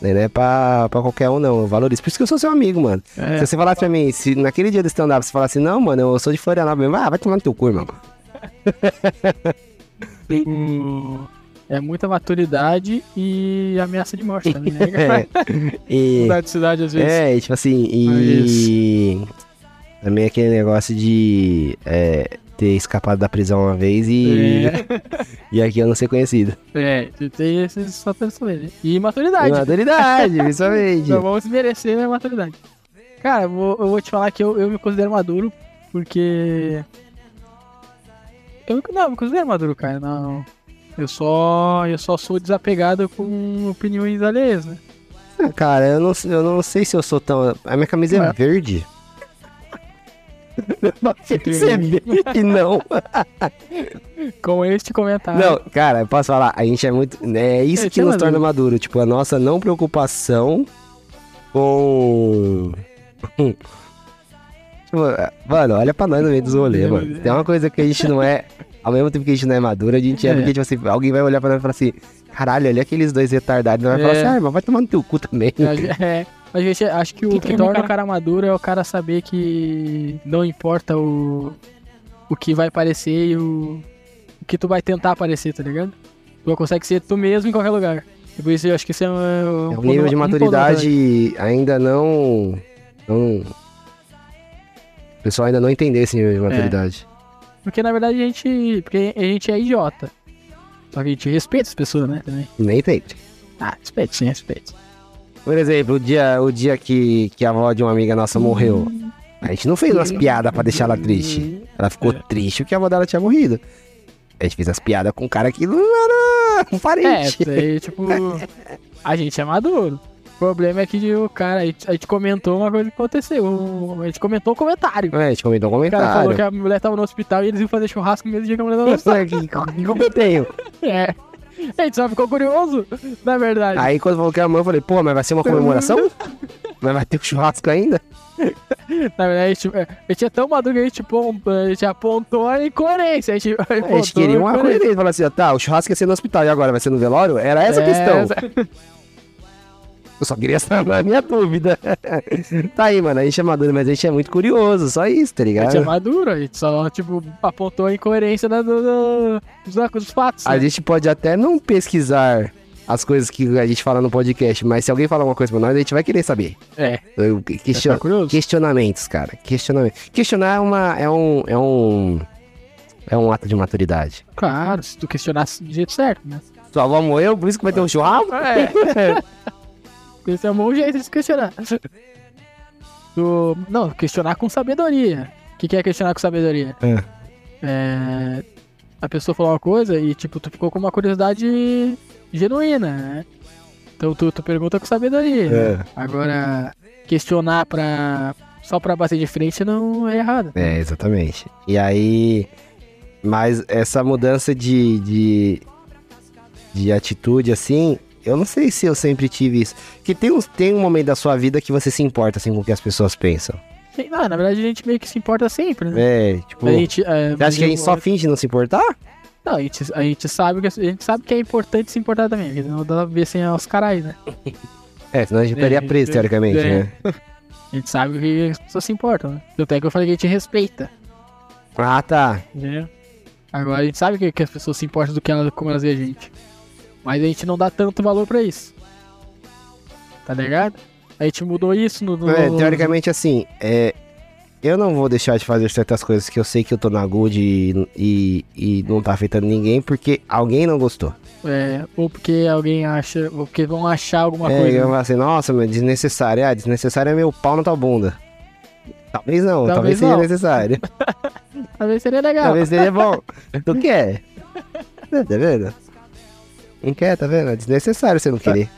Não é pra, pra qualquer um, não. Eu valorizo. Por isso que eu sou seu amigo, mano. É. Se você falasse pra mim, se naquele dia do stand-up você falasse, não, mano, eu sou de Florianópolis, ah, vai tomar no teu cu, irmão. É muita maturidade e ameaça de morte também, né? É. E. Mudar de cidade às vezes. É, e, tipo assim, e. Também aquele negócio de é, ter escapado da prisão uma vez e. E aqui eu não ser conhecido. É, é, tem esses fatores também, né? E maturidade. Maturidade, principalmente. Não vamos merecer a maturidade. Cara, eu vou, eu vou te falar que eu, eu me considero maduro, porque. Eu não, me considero maduro, cara. Não. Eu só. Eu só sou desapegado com opiniões alheias, né? Ah, Cara, eu não, eu não sei se eu sou tão. A minha camisa é Ué. verde. Não é verde, não. Com este comentário. Não, cara, eu posso falar, a gente é muito. É isso É, que nos torna maduro. Tipo, a nossa não preocupação com. Tipo, mano, olha pra nós no meio dos rolês, mano. Tem uma coisa que a gente não é. Ao mesmo tempo que a gente não é maduro, a gente é, É. porque, tipo assim, alguém vai olhar pra nós e falar assim: caralho, olha aqueles dois retardados. Nós vai falar É. assim: ah, mas vai tomar no teu cu também. A- É, a gente acho que o que, que é torna cara- o cara maduro é o cara saber que não importa o, o que vai parecer e o, o que tu vai tentar parecer, tá ligado? Tu consegue ser tu mesmo em qualquer lugar. E por isso eu acho que isso é um, É um nível de maturidade ainda não. não. O pessoal ainda não entendeu esse nível de maturidade. Porque na verdade a gente. Porque a gente é idiota. Só que a gente respeita as pessoas, né? Também. Nem tem. Ah, respeito, sim, respeito. Por exemplo, o dia, o dia que, que a avó de uma amiga nossa morreu, a gente não fez umas piadas pra deixar ela triste. Ela ficou triste porque a avó dela tinha morrido. A gente fez as piadas com um cara que não era um É, parente. isso aí, tipo. A gente é maduro. O problema é que o cara, a gente, comentou uma coisa que aconteceu. A gente comentou um comentário. É, a gente comentou um O cara falou comentário. que a mulher tava no hospital e eles iam fazer churrasco no mesmo dia que a mulher tava no hospital. Que, tenho? É. A gente só ficou curioso, na verdade. Aí quando falou que era mãe, eu falei, pô, mas vai ser uma comemoração? mas vai ter um churrasco ainda? Na verdade, a gente, a gente é tão maduro que a gente, apontou, a gente apontou a incoerência. A gente, A gente queria uma coisa dele, falar assim, tá, o churrasco ia ser no hospital e agora vai ser no velório? Era essa a questão. Eu só queria saber a minha dúvida. tá aí, mano, a gente é maduro, mas a gente é muito curioso, só isso, tá A ligado? gente é maduro, a gente só, tipo, apontou a incoerência da- do- do- dos, fatos. A né? gente pode até não pesquisar as coisas que a gente fala no podcast, mas se alguém falar uma coisa pra nós, a gente vai querer saber. É, Eu- tá question- curioso? Questionamentos, cara. Questionamento. Questionar é uma. É um. É um. É um ato de maturidade. Claro, se tu questionasse do jeito certo, né? Sua avó morreu, por isso que vai ter um churrasco? É. Esse é um bom jeito de se questionar. Tu- Não, questionar com sabedoria. O que, que é questionar com sabedoria? É. É, A pessoa falou uma coisa e, tipo, tu ficou com uma curiosidade genuína, né? Então tu, tu pergunta com sabedoria. É. Agora, questionar pra... só pra bater de frente não é errado. É, exatamente. E aí. Mas essa mudança de, de, de atitude, assim, eu não sei se eu sempre tive isso. Porque tem, uns, tem um momento da sua vida que você se importa, assim, com o que as pessoas pensam. Sim, Não, na verdade a gente meio que se importa sempre, né? É, tipo. A gente, é, Você acha que a gente só finge não se importar? Não, a gente, a gente sabe que a gente sabe que é importante se importar também, porque não dá pra ver sem os carais, né? É, senão a gente estaria É, preso, é, teoricamente, é. né? A gente sabe que as pessoas se importam, né? Tanto é que eu falei que a gente respeita, Ah, tá. entendeu? Agora a gente sabe que, que as pessoas se importam do que elas, como elas veem a gente. Mas a gente não dá tanto valor pra isso. Tá ligado? A gente mudou isso no. no- É, teoricamente, assim, é, eu não vou deixar de fazer certas coisas que eu sei que eu tô na good e, e, e não tá afetando ninguém porque alguém não gostou. é, ou porque alguém acha. Ou porque vão achar alguma é, coisa. eu falar assim, nossa, mas desnecessário. Ah, desnecessário é meu pau na tua bunda. Talvez não, talvez, Talvez seja não. necessário. Talvez seria legal. talvez seja bom. Tu quer? Tá vendo? Não quer, tá vendo? É desnecessário você não querer.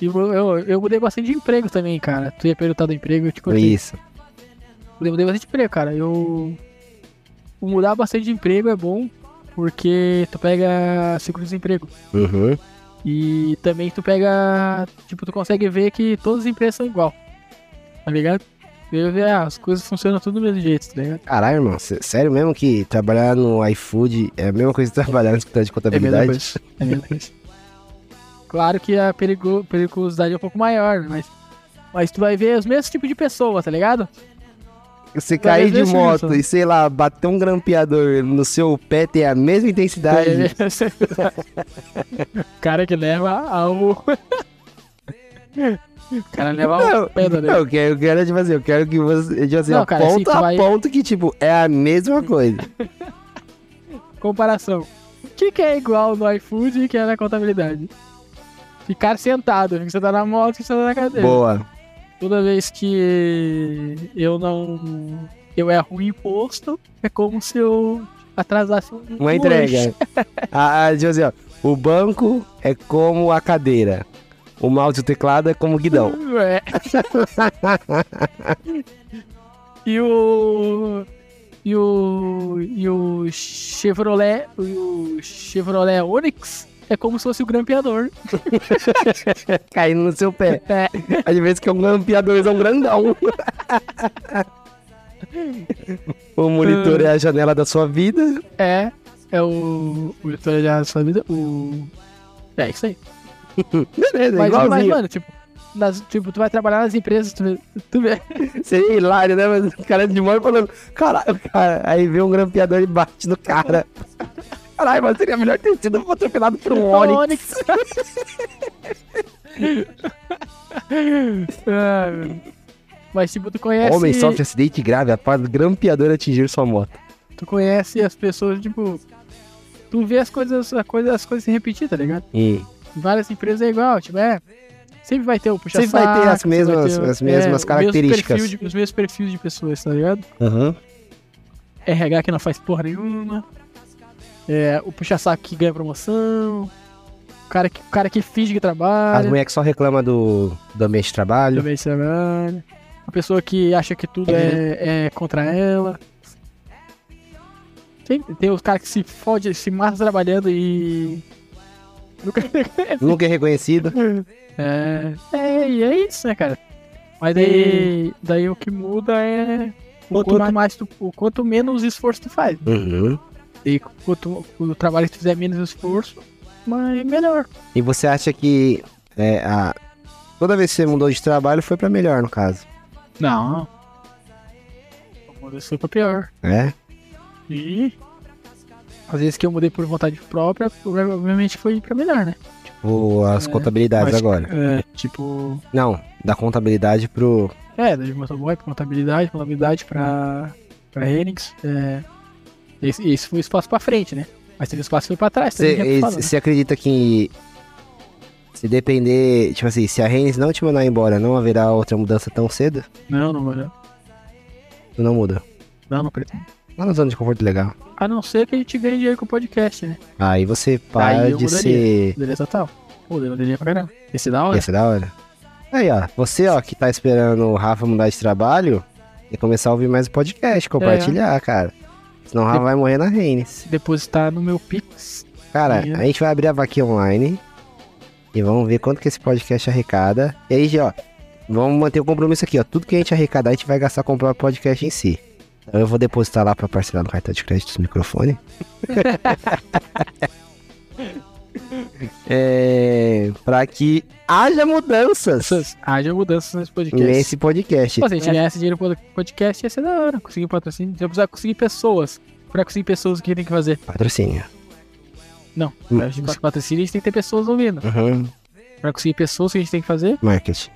E eu, eu, eu mudei bastante de emprego também, cara. Tu ia perguntar do emprego, eu te contei. Isso. Eu mudei bastante de emprego, cara. Eu. Mudar bastante de emprego é bom porque tu pega seguro-desemprego. Uhum. E também tu pega. Tipo, tu consegue ver que todas as empresas são igual. Tá ligado? Eu ver, ah, as coisas funcionam tudo do mesmo jeito, tá ligado? Caralho, irmão, sé- sério mesmo que trabalhar no iFood é a mesma coisa que trabalhar no escritório de É a mesma contabilidade? coisa. É a mesma coisa. Claro que a perigo, periculosidade é um pouco maior, né? Mas, mas tu vai ver os mesmos tipos de pessoa, tá ligado? Você cair de moto isso. e, sei lá, bater um grampeador no seu pé tem a mesma intensidade. cara que leva ao. o cara leva Não, pedra, né? Não, eu quero, eu quero, tipo assim, eu quero que você, tipo assim, Não, cara, assim, ponto tu a vai- ponto que, tipo, é a mesma coisa. Comparação. O que, que é igual no iFood e que é na contabilidade? Ficar sentado, ficar sentado na moto, ficar sentado na cadeira. Boa. Toda vez que eu não. Eu erro um imposto, é como se eu atrasasse um. Uma um entrega. a, a, tipo assim, ó, o banco é como a cadeira. O mouse e o teclado é como o guidão. É. e o. E o. E o Chevrolet. E o Chevrolet Onix é como se fosse o grampeador. Caindo no seu pé. É. Às vezes que é um grampeadorzão grandão. o monitor é a janela da sua vida. É. É o. O leitor da sua vida. O. É isso aí. Beleza, Mas, mas, igualzinho. mano, tipo. nas- tipo, tu vai trabalhar nas empresas, tu, vê- tu vê. Seria hilário, né? Mas o cara de moto falando, caralho, cara. Aí vê um grampeador e bate no cara. Caralho, mas seria melhor ter sido atropelado por um Onix. Ah. Mas tipo, tu conhece. Homem sofre acidente grave após grampeador atingir sua moto. Tu conhece as pessoas, tipo. Tu vê as coisas, a coisa, as coisas se repetir, tá ligado? Hum. Várias empresas é igual, tipo, é. Sempre vai ter o puxa Sempre vai ter as mesmas- as mesmas características. os mesmos perfis de pessoas, tá ligado? Aham. RH que não faz porra nenhuma. É, o puxa-saco que ganha promoção. O cara que, o cara que finge que As trabalha. mulheres que só reclamam do, do ambiente de trabalho. Também trabalha. A pessoa que acha que tudo é, é contra ela. Tem, tem os caras que se fode, se mata trabalhando e. Nunca Nunca é reconhecido. É, é, e é isso, né, cara? Mas daí, daí o que muda é o Quanto quanto, mais- mais tu, o quanto menos esforço tu faz. Uhum. E quanto o trabalho que tu fizer menos esforço, mas melhor. E você acha que é, a... toda vez que você mudou de trabalho foi pra melhor, no caso? Não. O mundo foi pra pior. É? E às vezes que eu mudei por vontade própria, provavelmente foi pra melhor, né? Ou as É, contabilidades Mas, agora? É, tipo. Não, da contabilidade pro. É, da motoboy pra contabilidade, contabilidade pra, pra Enix. É, esse, esse foi o espaço pra frente, né? Mas teve espaço que foi pra trás, é Você foda, né? acredita que se depender, tipo assim, se a Reines não te mandar embora, não haverá outra mudança tão cedo? Não, não, não. Tu não muda. Não, não pretendo. Lá na zona de conforto legal. A não ser que a gente ganhe dinheiro com o podcast, né? Aí você para Aí eu de mudaria. ser. Mudaria total. Pô, mudaria pra caramba. Esse é da hora. Ia ser da hora. Aí, ó. Você, ó, que tá esperando o Rafa mudar de trabalho, e começar a ouvir mais o podcast, compartilhar, cara. Senão o Rafa vai morrer na Reines. Depositar no meu Pix. Cara, Sim. a gente vai abrir a vaquinha online e vamos ver quanto que esse podcast arrecada. E aí, ó, vamos manter o compromisso aqui, ó. Tudo que a gente arrecadar, a gente vai gastar com o próprio podcast em si. Eu vou depositar lá pra parcelar no cartão de crédito do microfone. é, pra que haja mudanças haja mudanças nesse podcast. nesse podcast. Pô, se a gente ganhasse dinheiro pro podcast, ia ser da hora. Conseguir patrocínio. Eu precisar conseguir pessoas. Pra conseguir pessoas, o que tem que fazer? Patrocínio. Não. Hum. Pra gente patrocínio, a gente tem que ter pessoas ouvindo. Uhum. Pra conseguir pessoas, o que a gente tem que fazer? Marketing.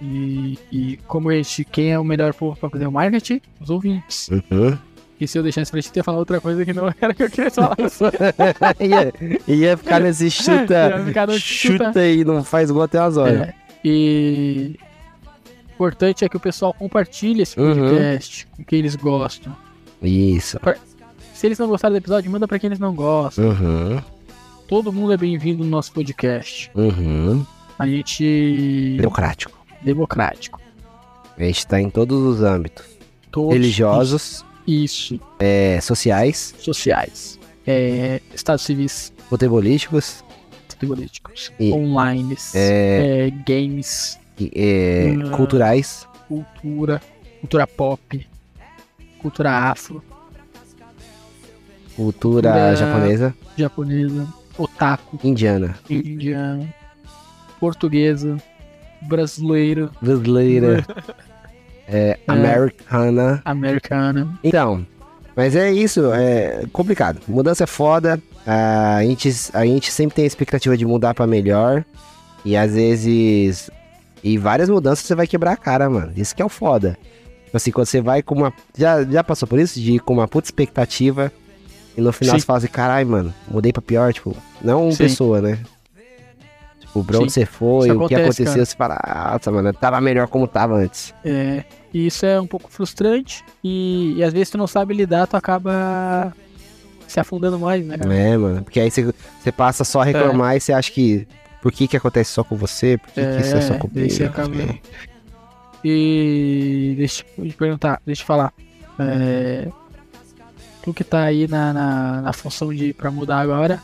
E, e como a gente, quem é o melhor povo pra fazer o marketing? Os ouvintes. Uhum. E se eu deixasse pra gente ter falar outra coisa que não era que eu queria falar. ia, ia ficar nesse chuta, Ia ficar no chuta. chuta e não faz gol até umas horas. É. E o importante é que o pessoal compartilhe esse Uhum. podcast com quem eles gostam. Isso. Se eles não gostaram do episódio, manda pra quem eles não gostam. Uhum. Todo mundo é bem-vindo no nosso podcast. Uhum. A gente. Democrático. Democrático. A gente tá em todos os âmbitos. Todos Religiosos, Isso. é, sociais, Sociais. É, estados civis futebolísticos, políticos. E- Online. é, É, games. e- Hum. culturais. cultura, cultura pop, cultura afro, Cultura Cultura- japonesa, japonesa, otaku, indiana, indiana, portuguesa, brasileira, brasileira, é, americana. americana. Então, mas é isso, é complicado. Mudança é foda. A gente, a gente sempre tem a expectativa de mudar pra melhor. E às vezes. E várias mudanças você vai quebrar a cara, mano. Isso que é o foda. Tipo assim, quando você vai com uma. Já, já passou por isso? De ir com uma puta expectativa. E no final Sim. você fala assim, caralho, mano, mudei pra pior. Tipo, não Sim. pessoa, né? Tipo, pra onde você foi, o que acontece, aconteceu, cara. você fala, nossa, mano, tava melhor como tava antes. É, e isso é um pouco frustrante e, e às vezes tu não sabe lidar, tu acaba se afundando mais, né? cara? É, mano. Porque aí você, você passa só a reclamar e você acha que. Por que que acontece só com você? Por que, que isso é só comigo? daí você acaba... E deixa eu te perguntar, deixa eu falar. É, tu que tá aí na, na, na função de pra mudar agora,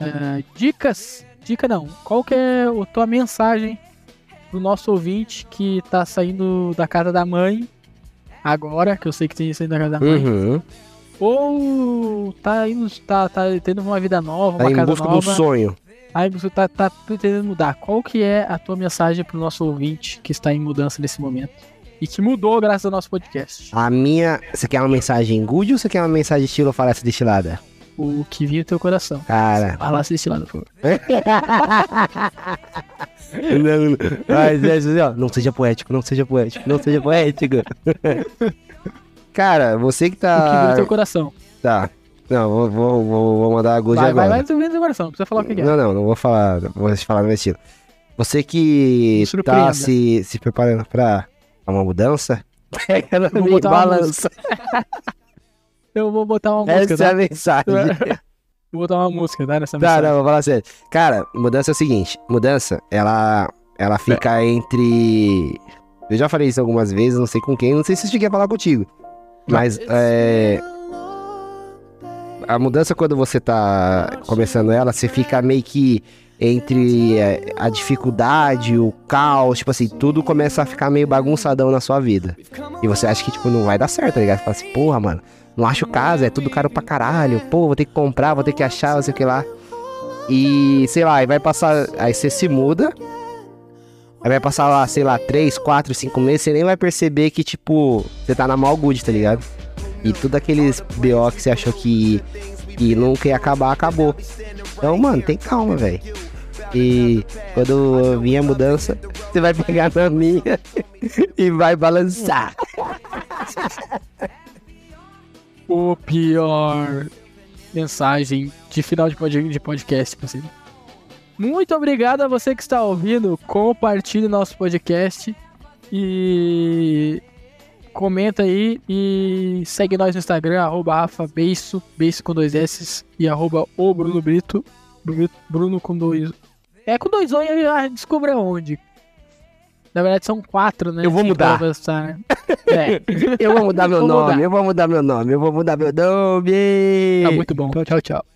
é, dica não, qual que é a tua mensagem pro nosso ouvinte que tá saindo da casa da mãe agora, que eu sei que tem saindo da casa da mãe, Uhum. ou tá indo, tá, tá tendo uma vida nova, Tá uma em casa busca do nova, sonho. aí você tá, tá pretendendo mudar. Qual que é a tua mensagem pro nosso ouvinte que está em mudança nesse momento? E que mudou graças ao nosso podcast. A minha. Você quer uma mensagem good ou você quer uma mensagem estilo falácia destilada? O que vinha no teu coração. Cara. Fala desse lado, por favor. não. Mas, é assim, ó, não seja poético, não seja poético, não seja poético. Cara, você que O que tá. teu coração. Tá. Não, vou, vou, vou, mandar a good Vai, agora. vai, vai, tu teu coração. Não precisa falar o que é. Não, não, não vou falar, vou te falar no meu estilo. Você que surpreenda. tá se, se preparando pra uma mudança, pega na balança. Eu vou botar uma música, Essa é tá? a mensagem. Vou botar uma música, tá? Nessa Tá, mensagem. não, vou falar sério. Cara, mudança é o seguinte: mudança, ela, ela fica entre. Eu já falei isso algumas vezes, não sei com quem, não sei se eu cheguei a falar contigo. Mas é. A mudança, quando você tá começando ela, você fica meio que entre é, a dificuldade, o caos, tipo assim, tudo começa a ficar meio bagunçadão na sua vida. E você acha que, tipo, não vai dar certo, tá ligado? Você fala assim, porra, mano, não acho casa, é tudo caro pra caralho, pô, vou ter que comprar, vou ter que achar, não sei o que lá. E, sei lá, aí vai passar, aí você se muda, aí vai passar lá, sei lá, 3, 4, 5 meses, você nem vai perceber que, tipo, você tá na mal good, tá ligado? E tudo aqueles BO que você achou que, que nunca ia acabar, acabou. Então, mano, tem calma, velho. E quando vir a mudança, você vai pegar na minha e vai balançar. O pior mensagem de final de, pod de podcast possível. Muito obrigado a você que está ouvindo. Compartilhe nosso podcast e comenta aí e segue nós no Instagram, arroba Rafa Beiço, Beiço com dois S e arroba o Bruno Brito, Bruno, Bruno com dois. É com dois O e descubra onde. Na verdade são quatro, né? Eu vou mudar. Lançar. É, Eu vou mudar meu Vou nome, mudar. eu vou mudar meu nome, eu vou mudar meu nome. tá muito bom. Tchau, tchau.